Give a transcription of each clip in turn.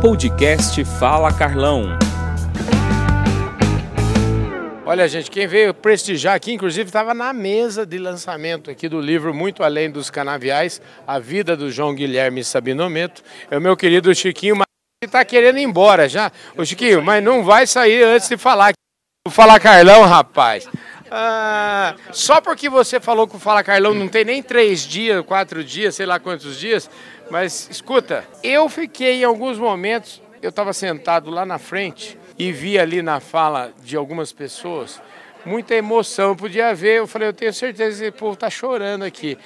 Podcast Fala Carlão. Olha, gente, quem veio prestigiar aqui, inclusive, estava na mesa de lançamento aqui do livro Muito Além dos Canaviais, A Vida do João Guilherme Sabinometo. É o meu querido Chiquinho, mas está querendo ir embora já. Ô, Chiquinho, mas não vai sair antes de falar. Vou falar Carlão, rapaz. Ah, só porque você falou que o Fala Carlão não tem nem três dias, quatro dias, sei lá quantos dias, mas escuta, eu fiquei em alguns momentos, eu estava sentado lá na frente e vi ali na fala de algumas pessoas muita emoção. Eu podia ver, eu falei, eu tenho certeza que esse povo está chorando aqui.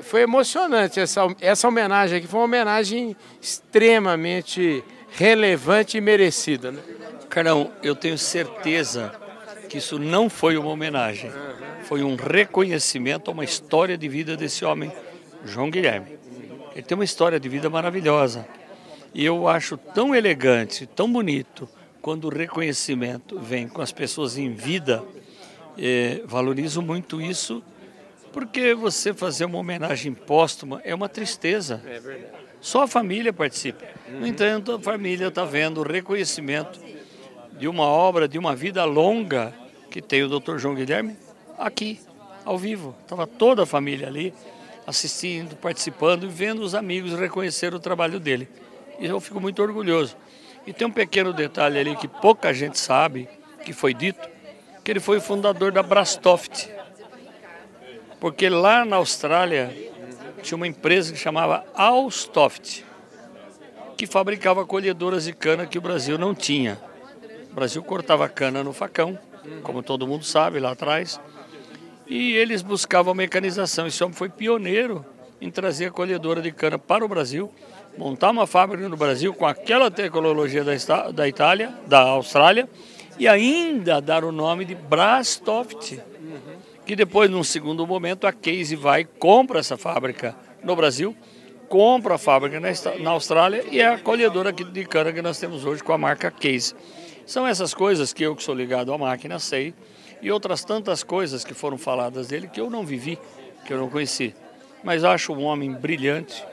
Foi emocionante essa, essa homenagem aqui, foi uma homenagem extremamente relevante e merecida. Né? Carlão, eu tenho certeza que isso não foi uma homenagem, foi um reconhecimento a uma história de vida desse homem, João Guilherme. Ele tem uma história de vida maravilhosa. E eu acho tão elegante, tão bonito, quando o reconhecimento vem com as pessoas em vida. Eh, valorizo muito isso, porque você fazer uma homenagem póstuma é uma tristeza. É verdade. Só a família participa. No entanto, a família está vendo o reconhecimento de uma obra, de uma vida longa que tem o Dr. João Guilherme aqui, ao vivo. Estava toda a família ali assistindo, participando e vendo os amigos reconhecer o trabalho dele. E eu fico muito orgulhoso. E tem um pequeno detalhe ali que pouca gente sabe, que foi dito, que ele foi o fundador da Brastoft. Porque lá na Austrália tinha uma empresa que chamava Alstoft, que fabricava colhedoras de cana que o Brasil não tinha. O Brasil cortava cana no facão, como todo mundo sabe lá atrás, e eles buscavam mecanização. Esse homem foi pioneiro em trazer a colhedora de cana para o Brasil, montar uma fábrica no Brasil com aquela tecnologia da, da Itália, da Austrália, e ainda dar o nome de Brastoft, que depois, num segundo momento, a Case vai compra essa fábrica no Brasil, compra a fábrica na, Austrália e é a colhedora de cana que nós temos hoje com a marca Case. São essas coisas que eu que sou ligado à máquina sei e outras tantas coisas que foram faladas dele que eu não vivi, que eu não conheci. Mas acho um homem brilhante,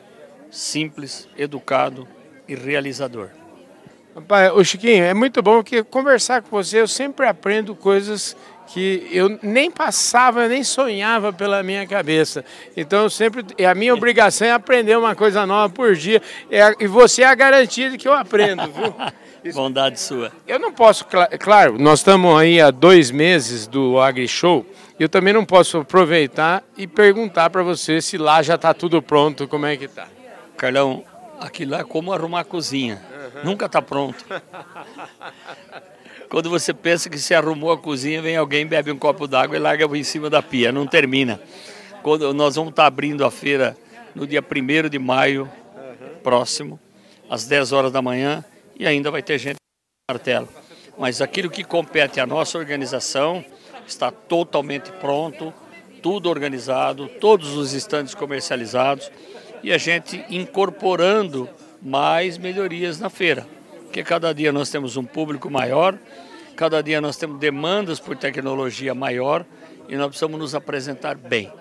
simples, educado e realizador. O Chiquinho, é muito bom porque conversar com você eu sempre aprendo coisas que eu nem passava, nem sonhava pela minha cabeça. Então, eu sempre, a minha obrigação é aprender uma coisa nova por dia. e você é a garantia de que eu aprendo, viu? Bondade sua. Eu não posso, claro, nós estamos aí há dois meses do Agri Show. Eu também não posso aproveitar e perguntar para você se lá já está tudo pronto, como é que está. Carlão, aquilo lá é como arrumar a cozinha. Uhum. Nunca está pronto. Quando você pensa que se arrumou a cozinha, vem alguém, bebe um copo d'água e larga em cima da pia. Não termina. Quando nós vamos estar tá abrindo a feira no dia 1 de maio, uhum. próximo, às 10 horas da manhã e ainda vai ter gente no martelo. Mas aquilo que compete à nossa organização está totalmente pronto, tudo organizado, todos os estandes comercializados e a gente incorporando mais melhorias na feira. Porque cada dia nós temos um público maior, cada dia nós temos demandas por tecnologia maior e nós precisamos nos apresentar bem.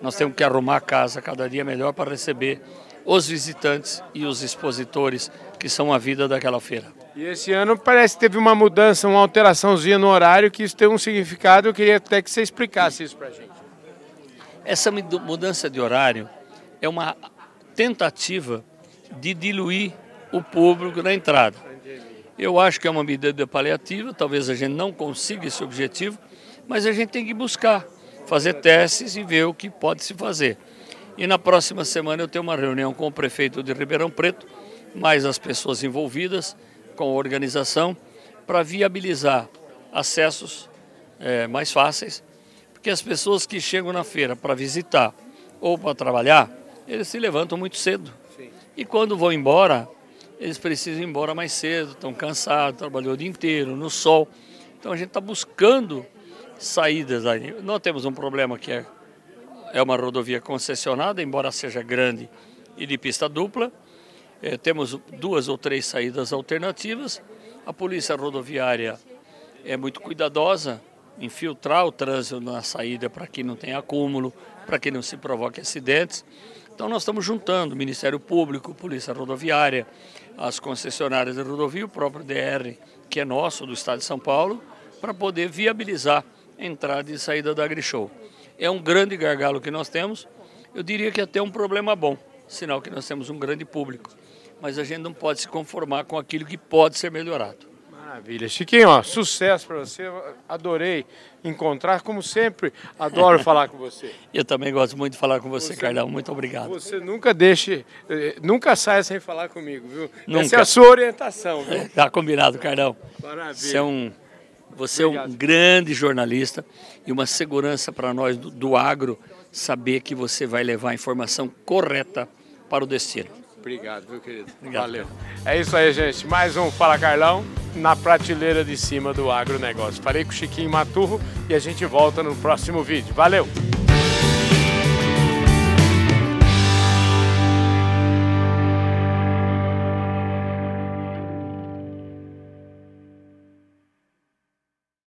Nós temos que arrumar a casa cada dia melhor para receber os visitantes e os expositores que são a vida daquela feira. E esse ano parece que teve uma mudança, uma alteraçãozinha no horário, que isso tem um significado. Eu queria até que você explicasse isso para a gente. Essa mudança de horário é uma tentativa de diluir o público na entrada. Eu acho que é uma medida paliativa, talvez a gente não consiga esse objetivo, mas a gente tem que buscar, fazer testes e ver o que pode se fazer. E na próxima semana eu tenho uma reunião com o prefeito de Ribeirão Preto, mais as pessoas envolvidas com a organização, para viabilizar acessos é, mais fáceis, porque as pessoas que chegam na feira para visitar ou para trabalhar, eles se levantam muito cedo. E quando vão embora, eles precisam ir embora mais cedo, estão cansados, trabalhou o dia inteiro, no sol. Então a gente está buscando saídas aí. Nós temos um problema que é é uma rodovia concessionada, embora seja grande e de pista dupla. É, temos duas ou três saídas alternativas. A polícia rodoviária é muito cuidadosa em filtrar o trânsito na saída para que não tenha acúmulo, para que não se provoque acidentes. Então nós estamos juntando o Ministério Público, Polícia Rodoviária, as concessionárias de rodovia, o próprio DR, que é nosso, do Estado de São Paulo, para poder viabilizar a entrada e saída da AgriShow. É um grande gargalo que nós temos, eu diria que até um problema bom, sinal que nós temos um grande público, mas a gente não pode se conformar com aquilo que pode ser melhorado. Maravilha. Chiquinho, ó, sucesso para você. Adorei encontrar, como sempre, adoro falar com você. Eu também gosto muito de falar com você, você Carlão. Muito obrigado. Você nunca deixe, eh, nunca saia sem falar comigo, viu? Nunca. Essa é a sua orientação, viu? Tá combinado, Carlão. Maravilha. Você é um, você é um grande jornalista e uma segurança para nós do, do agro saber que você vai levar a informação correta para o destino. Obrigado, meu querido. Obrigado. Valeu. É isso aí, gente. Mais um Fala Carlão na prateleira de cima do agronegócio. Falei com o Chiquinho Maturro e a gente volta no próximo vídeo. Valeu!